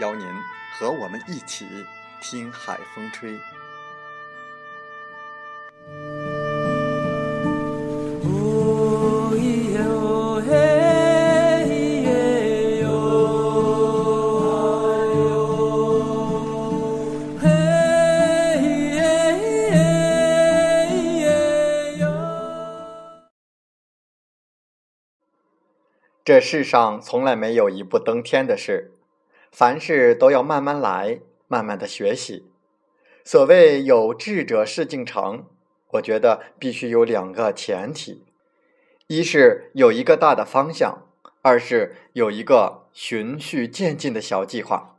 邀您和我们一起听海风吹。这世上从来没有一步登天的事。凡事都要慢慢来，慢慢的学习。所谓有志者事竟成，我觉得必须有两个前提：一是有一个大的方向，二是有一个循序渐进的小计划。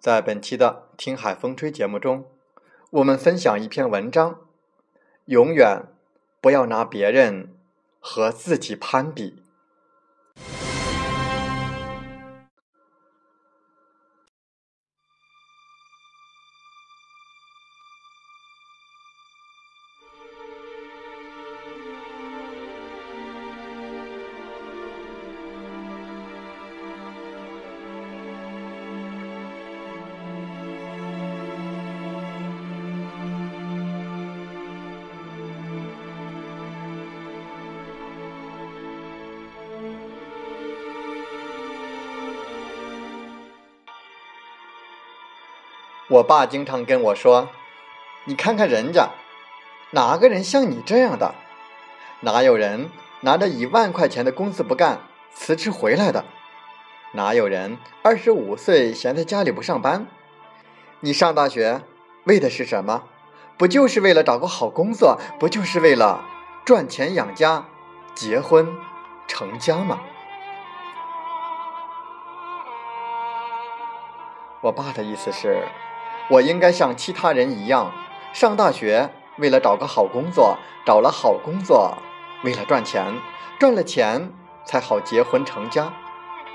在本期的《听海风吹》节目中，我们分享一篇文章：永远不要拿别人和自己攀比。我爸经常跟我说：“你看看人家，哪个人像你这样的？哪有人拿着一万块钱的工资不干，辞职回来的？哪有人二十五岁闲在家里不上班？你上大学为的是什么？不就是为了找个好工作？不就是为了赚钱养家、结婚成家吗？”我爸的意思是。我应该像其他人一样上大学，为了找个好工作；找了好工作，为了赚钱；赚了钱才好结婚成家；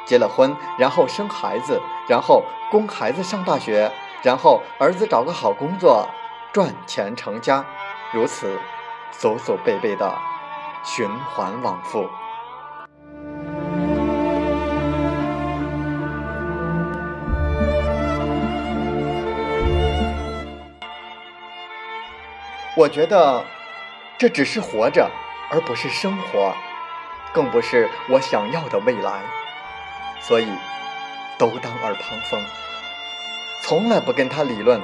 结了婚，然后生孩子，然后供孩子上大学，然后儿子找个好工作，赚钱成家，如此祖祖辈辈的循环往复。我觉得这只是活着，而不是生活，更不是我想要的未来。所以，都当耳旁风，从来不跟他理论。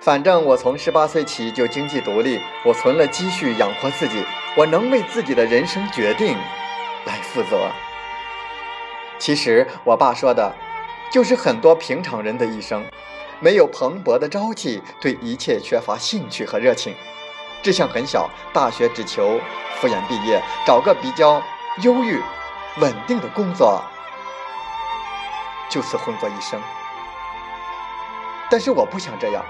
反正我从十八岁起就经济独立，我存了积蓄养活自己，我能为自己的人生决定来负责。其实，我爸说的，就是很多平常人的一生。没有蓬勃的朝气，对一切缺乏兴趣和热情，志向很小，大学只求复研毕业，找个比较优郁、稳定的工作，就此混过一生。但是我不想这样，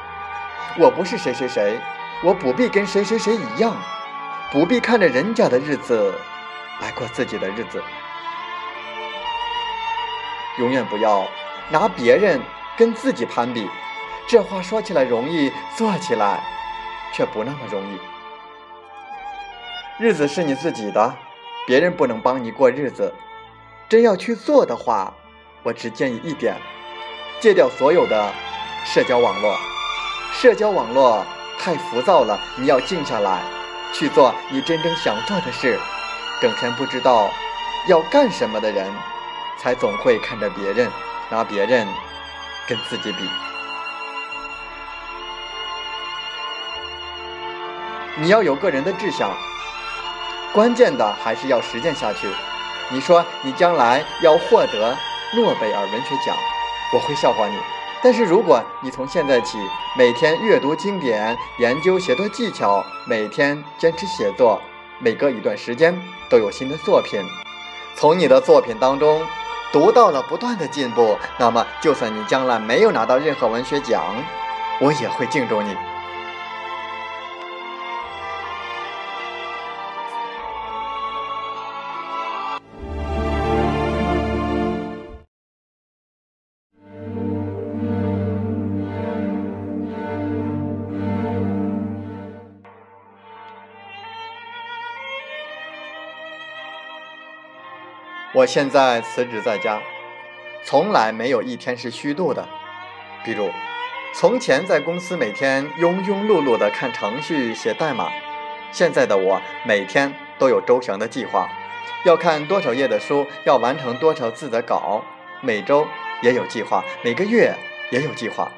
我不是谁谁谁，我不必跟谁谁谁一样，不必看着人家的日子来过自己的日子，永远不要拿别人跟自己攀比。这话说起来容易，做起来却不那么容易。日子是你自己的，别人不能帮你过日子。真要去做的话，我只建议一点：戒掉所有的社交网络。社交网络太浮躁了，你要静下来，去做你真正想做的事。整天不知道要干什么的人，才总会看着别人，拿别人跟自己比。你要有个人的志向，关键的还是要实践下去。你说你将来要获得诺贝尔文学奖，我会笑话你。但是如果你从现在起每天阅读经典，研究写作技巧，每天坚持写作，每隔一段时间都有新的作品，从你的作品当中读到了不断的进步，那么就算你将来没有拿到任何文学奖，我也会敬重你。我现在辞职在家，从来没有一天是虚度的。比如，从前在公司每天庸庸碌碌的看程序、写代码，现在的我每天都有周详的计划，要看多少页的书，要完成多少字的稿，每周也有计划，每个月也有计划。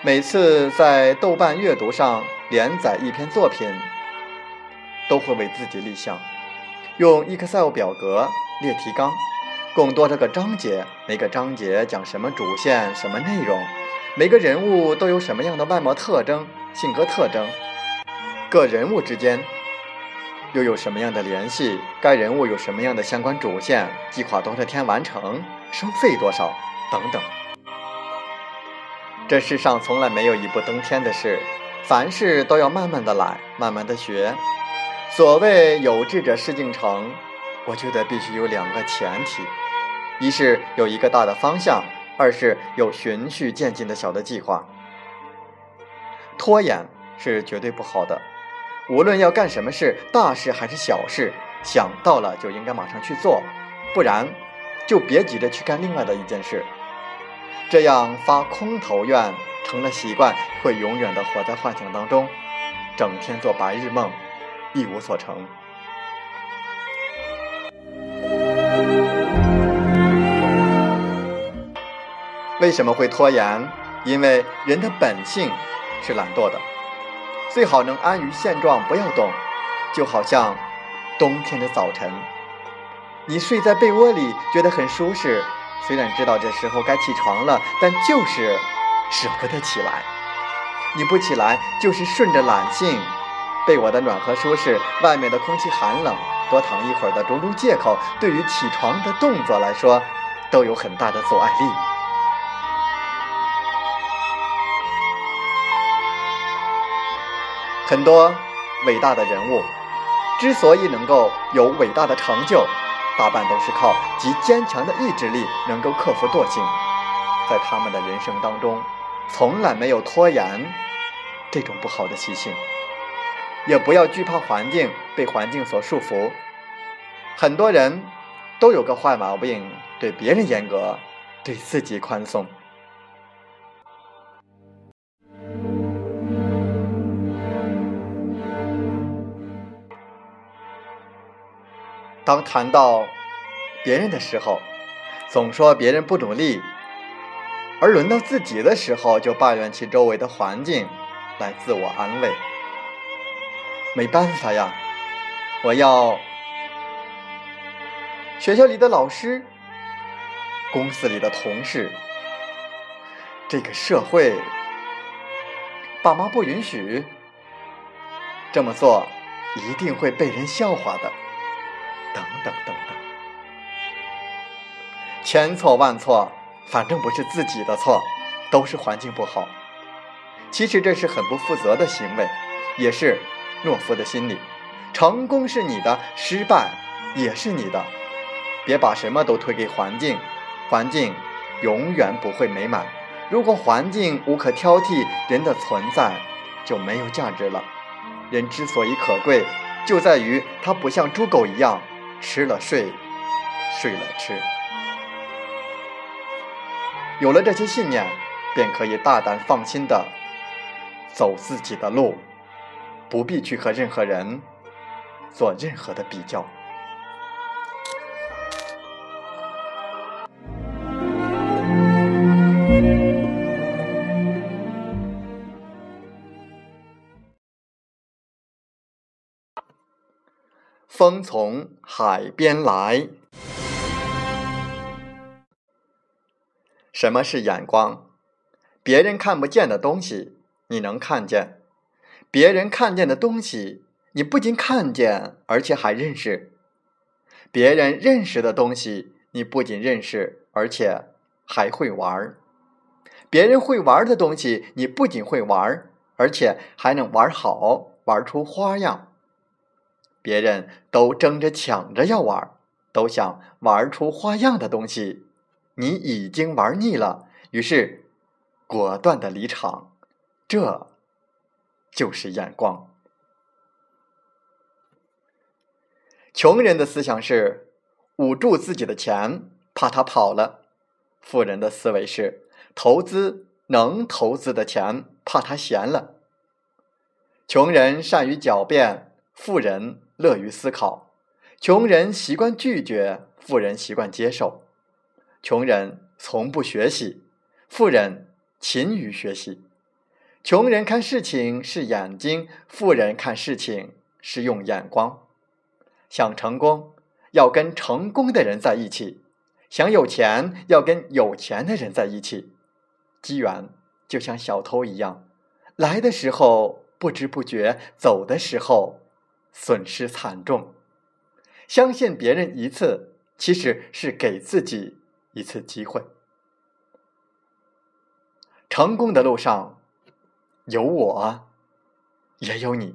每次在豆瓣阅读上连载一篇作品，都会为自己立项。用 Excel 表格列提纲，共多少个章节？每个章节讲什么主线、什么内容？每个人物都有什么样的外貌特征、性格特征？各人物之间又有什么样的联系？该人物有什么样的相关主线？计划多少天完成？收费多少？等等。这世上从来没有一步登天的事，凡事都要慢慢的来，慢慢的学。所谓有志者事竟成，我觉得必须有两个前提：一是有一个大的方向，二是有循序渐进的小的计划。拖延是绝对不好的，无论要干什么事，大事还是小事，想到了就应该马上去做，不然就别急着去干另外的一件事。这样发空头愿成了习惯，会永远的活在幻想当中，整天做白日梦。一无所成。为什么会拖延？因为人的本性是懒惰的，最好能安于现状，不要动。就好像冬天的早晨，你睡在被窝里觉得很舒适，虽然知道这时候该起床了，但就是舍不得起来。你不起来，就是顺着懒性。被我的暖和舒适，外面的空气寒冷，多躺一会儿的种种借口，对于起床的动作来说，都有很大的阻碍力。很多伟大的人物之所以能够有伟大的成就，大半都是靠极坚强的意志力，能够克服惰性，在他们的人生当中，从来没有拖延这种不好的习性。也不要惧怕环境，被环境所束缚。很多人都有个坏毛病：对别人严格，对自己宽松。当谈到别人的时候，总说别人不努力；而轮到自己的时候，就抱怨起周围的环境，来自我安慰。没办法呀，我要学校里的老师、公司里的同事、这个社会，爸妈不允许这么做，一定会被人笑话的，等等等等，千错万错，反正不是自己的错，都是环境不好。其实这是很不负责的行为，也是。懦夫的心理，成功是你的，失败也是你的。别把什么都推给环境，环境永远不会美满。如果环境无可挑剔，人的存在就没有价值了。人之所以可贵，就在于他不像猪狗一样吃了睡，睡了吃。有了这些信念，便可以大胆放心的走自己的路，不必去和任何人做任何的比较。风从海边来。什么是眼光？别人看不见的东西，你能看见；别人看见的东西，你不仅看见，而且还认识；别人认识的东西，你不仅认识，而且还会玩；别人会玩的东西，你不仅会玩，而且还能玩好，玩出花样。别人都争着抢着要玩，都想玩出花样的东西，你已经玩腻了，于是果断的离场。这就是眼光。穷人的思想是捂住自己的钱，怕他跑了；富人的思维是投资能投资的钱，怕他闲了。穷人善于狡辩，富人。乐于思考，穷人习惯拒绝，富人习惯接受。穷人从不学习，富人勤于学习。穷人看事情是眼睛，富人看事情是用眼光。想成功，要跟成功的人在一起；想有钱，要跟有钱的人在一起。机缘就像小偷一样，来的时候不知不觉，走的时候。损失惨重，相信别人一次，其实是给自己一次机会。成功的路上，有我，也有你。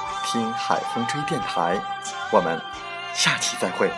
听海风吹电台”。我们下期再会。